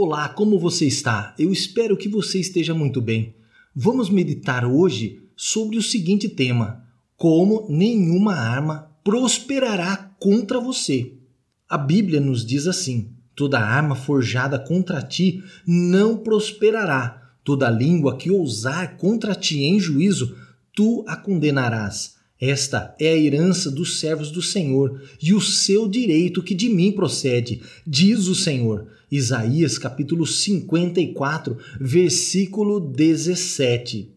Olá, como você está? Eu espero que você esteja muito bem. Vamos meditar hoje sobre o seguinte tema: como nenhuma arma prosperará contra você. A Bíblia nos diz assim: toda arma forjada contra ti não prosperará, toda língua que ousar contra ti em juízo, tu a condenarás. Esta é a herança dos servos do Senhor e o seu direito que de mim procede, diz o Senhor. Isaías capítulo 54, versículo 17.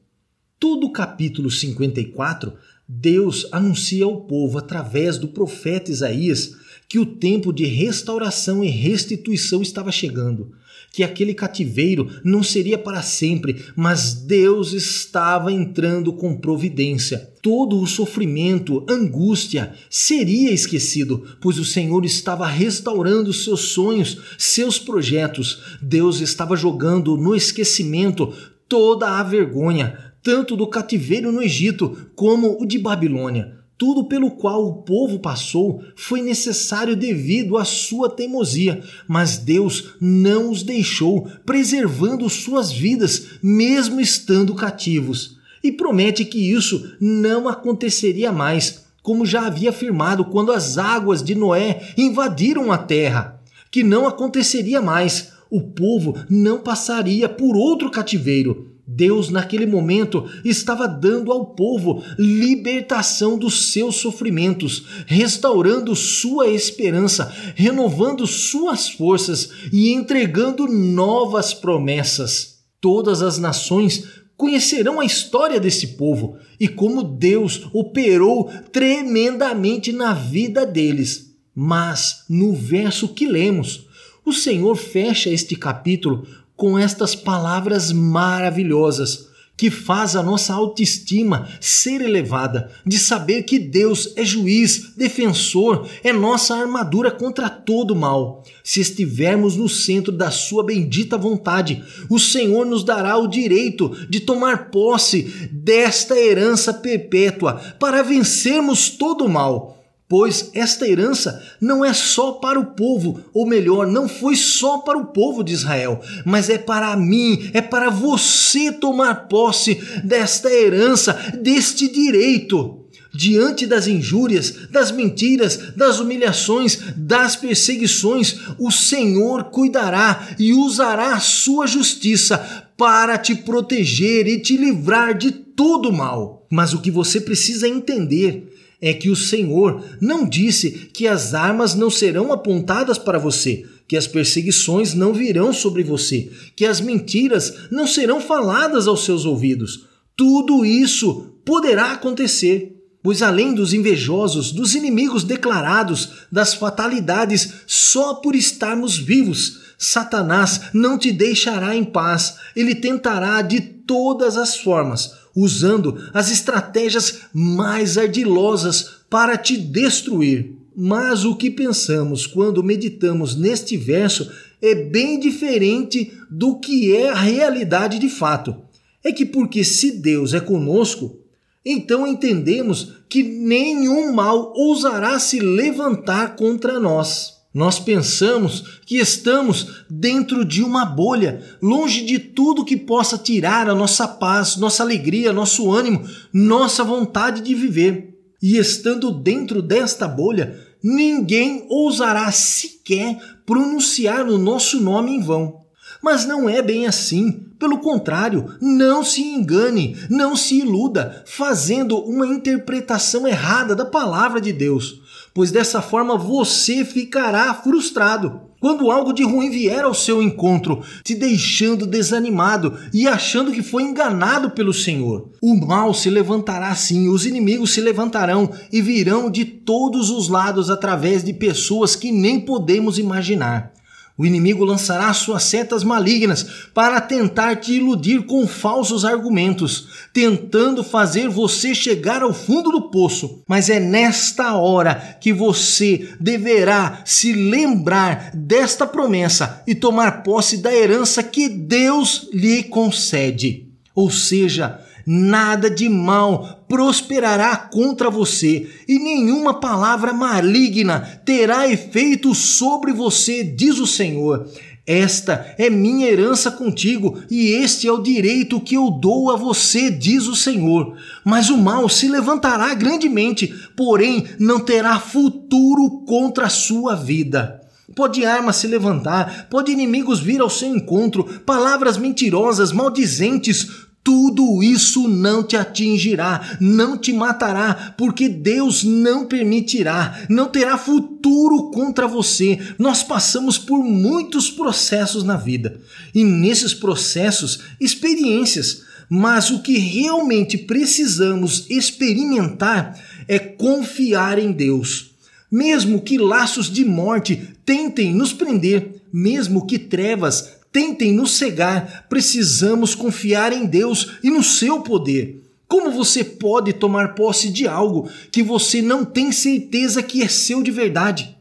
Todo o capítulo 54, Deus anuncia ao povo através do profeta Isaías que o tempo de restauração e restituição estava chegando que aquele cativeiro não seria para sempre, mas Deus estava entrando com providência. Todo o sofrimento, angústia seria esquecido, pois o Senhor estava restaurando seus sonhos, seus projetos. Deus estava jogando no esquecimento toda a vergonha, tanto do cativeiro no Egito como o de Babilônia. Tudo pelo qual o povo passou foi necessário devido à sua teimosia, mas Deus não os deixou, preservando suas vidas, mesmo estando cativos. E promete que isso não aconteceria mais, como já havia afirmado quando as águas de Noé invadiram a terra, que não aconteceria mais. O povo não passaria por outro cativeiro, Deus, naquele momento, estava dando ao povo libertação dos seus sofrimentos, restaurando sua esperança, renovando suas forças e entregando novas promessas. Todas as nações conhecerão a história desse povo e como Deus operou tremendamente na vida deles. Mas, no verso que lemos, o Senhor fecha este capítulo com estas palavras maravilhosas que faz a nossa autoestima ser elevada, de saber que Deus é juiz, defensor, é nossa armadura contra todo mal. Se estivermos no centro da sua bendita vontade, o Senhor nos dará o direito de tomar posse desta herança perpétua para vencermos todo mal pois esta herança não é só para o povo, ou melhor, não foi só para o povo de Israel, mas é para mim, é para você tomar posse desta herança, deste direito. Diante das injúrias, das mentiras, das humilhações, das perseguições, o Senhor cuidará e usará a sua justiça para te proteger e te livrar de todo mal. Mas o que você precisa entender é que o Senhor não disse que as armas não serão apontadas para você, que as perseguições não virão sobre você, que as mentiras não serão faladas aos seus ouvidos. Tudo isso poderá acontecer, pois além dos invejosos, dos inimigos declarados, das fatalidades só por estarmos vivos, Satanás não te deixará em paz, ele tentará de todas as formas usando as estratégias mais ardilosas para te destruir. Mas o que pensamos quando meditamos neste verso é bem diferente do que é a realidade de fato. É que porque se Deus é conosco, então entendemos que nenhum mal ousará se levantar contra nós. Nós pensamos que estamos dentro de uma bolha, longe de tudo que possa tirar a nossa paz, nossa alegria, nosso ânimo, nossa vontade de viver. E estando dentro desta bolha, ninguém ousará sequer pronunciar o nosso nome em vão. Mas não é bem assim. Pelo contrário, não se engane, não se iluda, fazendo uma interpretação errada da palavra de Deus, pois dessa forma você ficará frustrado. Quando algo de ruim vier ao seu encontro, te deixando desanimado e achando que foi enganado pelo Senhor, o mal se levantará sim, os inimigos se levantarão e virão de todos os lados através de pessoas que nem podemos imaginar. O inimigo lançará suas setas malignas para tentar te iludir com falsos argumentos, tentando fazer você chegar ao fundo do poço. Mas é nesta hora que você deverá se lembrar desta promessa e tomar posse da herança que Deus lhe concede. Ou seja, nada de mal prosperará contra você e nenhuma palavra maligna terá efeito sobre você, diz o Senhor. Esta é minha herança contigo, e este é o direito que eu dou a você, diz o Senhor. Mas o mal se levantará grandemente, porém não terá futuro contra a sua vida. Pode arma se levantar, pode inimigos vir ao seu encontro, palavras mentirosas, maldizentes, tudo isso não te atingirá, não te matará, porque Deus não permitirá, não terá futuro contra você. Nós passamos por muitos processos na vida e nesses processos, experiências. Mas o que realmente precisamos experimentar é confiar em Deus. Mesmo que laços de morte tentem nos prender, mesmo que trevas tentem nos cegar, precisamos confiar em Deus e no seu poder. Como você pode tomar posse de algo que você não tem certeza que é seu de verdade?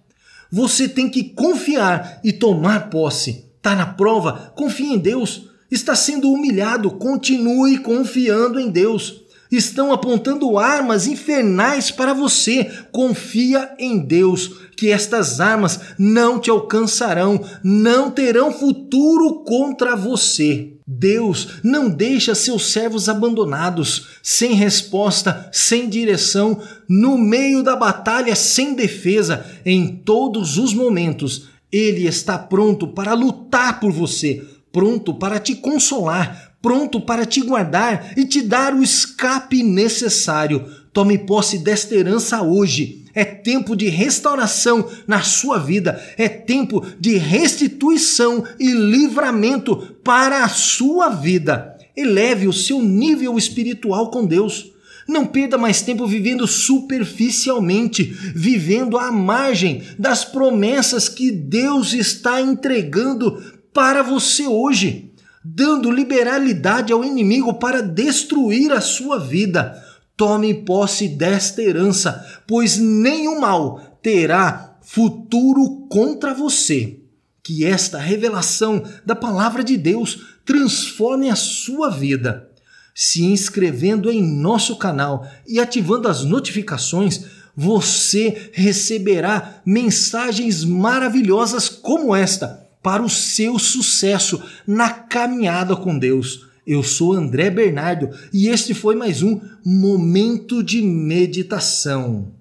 Você tem que confiar e tomar posse. Tá na prova? Confie em Deus. Está sendo humilhado? Continue confiando em Deus estão apontando armas infernais para você. Confia em Deus, que estas armas não te alcançarão, não terão futuro contra você. Deus não deixa seus servos abandonados, sem resposta, sem direção, no meio da batalha, sem defesa, em todos os momentos. Ele está pronto para lutar por você, pronto para te consolar, pronto para te guardar e te dar o escape necessário. Tome posse desta herança hoje. É tempo de restauração na sua vida, é tempo de restituição e livramento para a sua vida. Eleve o seu nível espiritual com Deus. Não perda mais tempo vivendo superficialmente, vivendo à margem das promessas que Deus está entregando para você hoje dando liberalidade ao inimigo para destruir a sua vida. Tome posse desta herança, pois nenhum mal terá futuro contra você. Que esta revelação da palavra de Deus transforme a sua vida. Se inscrevendo em nosso canal e ativando as notificações, você receberá mensagens maravilhosas como esta para o seu sucesso na caminhada com Deus. Eu sou André Bernardo e este foi mais um Momento de Meditação.